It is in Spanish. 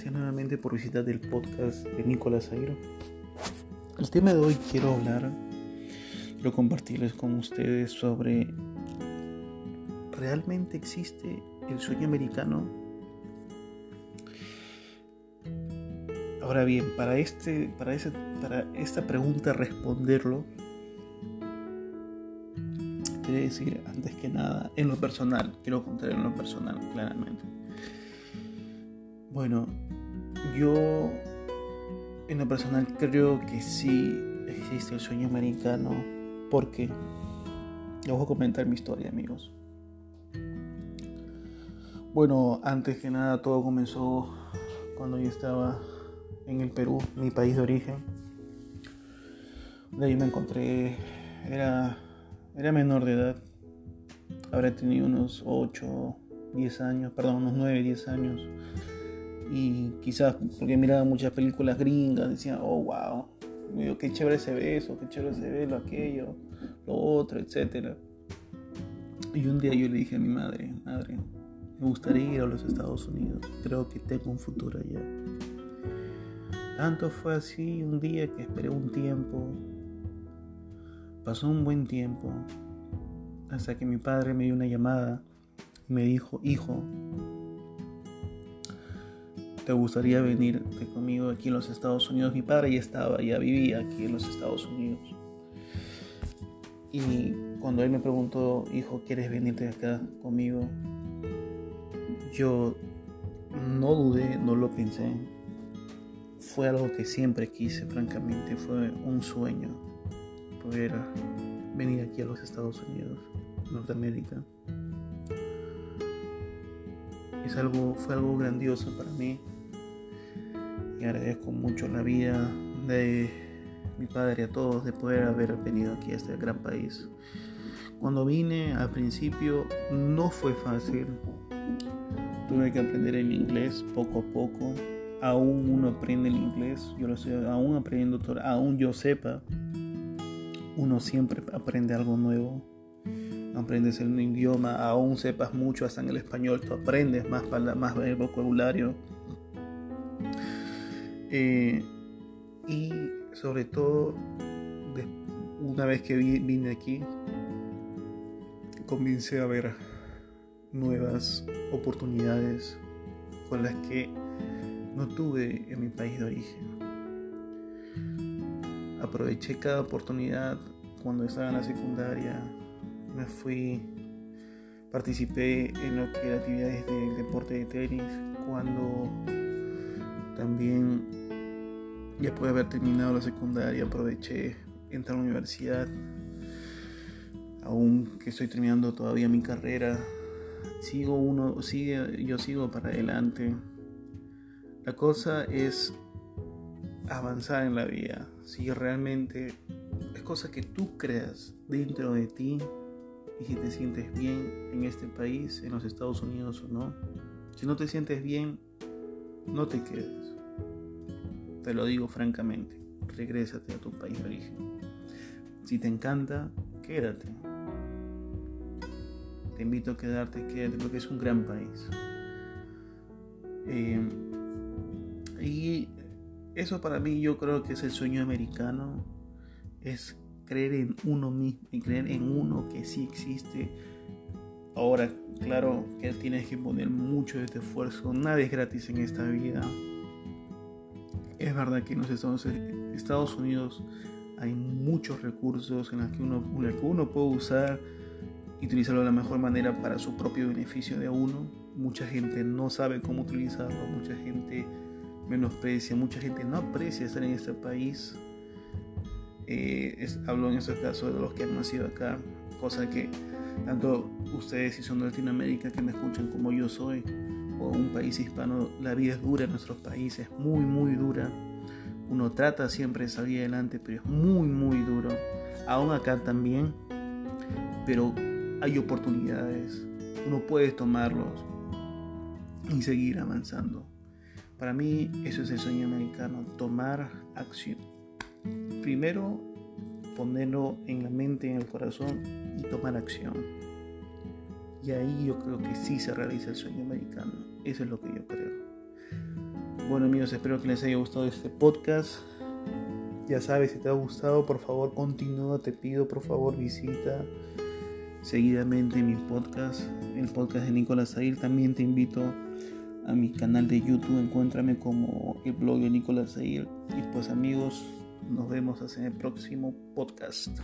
gracias nuevamente por visitar el podcast de Nicolás Airo. El tema de hoy quiero hablar, quiero compartirles con ustedes sobre ¿realmente existe el sueño americano? Ahora bien, para, este, para, ese, para esta pregunta responderlo, quiere decir, antes que nada, en lo personal, quiero contar en lo personal, claramente. Bueno, yo en lo personal creo que sí existe el sueño americano, porque les voy a comentar mi historia, amigos. Bueno, antes que nada todo comenzó cuando yo estaba en el Perú, mi país de origen. De ahí me encontré, era, era menor de edad, habré tenido unos 8, 10 años, perdón, unos 9, 10 años. Y quizás porque miraba muchas películas gringas, decía, oh, wow, qué chévere se ve eso, qué chévere se ve lo aquello, lo otro, etc. Y un día yo le dije a mi madre, madre, me gustaría ir a los Estados Unidos. Creo que tengo un futuro allá. Tanto fue así un día que esperé un tiempo. Pasó un buen tiempo. Hasta que mi padre me dio una llamada y me dijo, hijo, ¿te gustaría venir conmigo aquí en los Estados Unidos? Mi padre ya estaba, ya vivía aquí en los Estados Unidos. Y cuando él me preguntó, hijo, ¿quieres venirte acá conmigo? Yo no dudé, no lo pensé. Fue algo que siempre quise, francamente. Fue un sueño poder venir aquí a los Estados Unidos, Norteamérica. Es algo, fue algo grandioso para mí. Y agradezco mucho la vida de mi padre a todos de poder haber venido aquí a este gran país. Cuando vine al principio no fue fácil, tuve que aprender el inglés poco a poco. Aún uno aprende el inglés, yo lo estoy aún aprendiendo, aún yo sepa, uno siempre aprende algo nuevo. Aprendes el idioma, aún sepas mucho, hasta en el español, tú aprendes más, más vocabulario. Eh, y sobre todo, una vez que vine aquí, comencé a ver nuevas oportunidades con las que no tuve en mi país de origen. Aproveché cada oportunidad cuando estaba en la secundaria, me fui, participé en lo que era actividades del deporte de tenis, cuando también después de haber terminado la secundaria aproveché entrar a la universidad, aún que estoy terminando todavía mi carrera, sigo uno, sigue, yo sigo para adelante. La cosa es avanzar en la vida. Si realmente es cosa que tú creas dentro de ti y si te sientes bien en este país, en los Estados Unidos o no. Si no te sientes bien, no te quedes. Te lo digo francamente. Regrésate a tu país de origen. Si te encanta, quédate te invito a quedarte, quédate porque es un gran país. Eh, y eso para mí yo creo que es el sueño americano, es creer en uno mismo y creer en uno que sí existe. Ahora, claro que tienes que poner mucho de tu esfuerzo, nada es gratis en esta vida. Es verdad que en los Estados, Unidos hay muchos recursos en los que uno, uno puede usar y utilizarlo de la mejor manera para su propio beneficio de uno. Mucha gente no sabe cómo utilizarlo, mucha gente menosprecia, mucha gente no aprecia estar en este país. Eh, hablo en estos casos de los que han nacido acá, cosa que tanto ustedes si son de Latinoamérica que me escuchan como yo soy, un país hispano, la vida es dura en nuestros países, muy, muy dura. Uno trata siempre de salir adelante, pero es muy, muy duro. Aún acá también, pero hay oportunidades, uno puede tomarlos y seguir avanzando. Para mí eso es el sueño americano, tomar acción. Primero ponerlo en la mente, en el corazón y tomar acción. Y ahí yo creo que sí se realiza el sueño americano. Eso es lo que yo creo. Bueno amigos, espero que les haya gustado este podcast. Ya sabes, si te ha gustado, por favor continúa, te pido por favor visita seguidamente mi podcast, el podcast de Nicolás Ail. También te invito a mi canal de YouTube, encuéntrame como el blog de Nicolás Ail. Y pues amigos, nos vemos en el próximo podcast.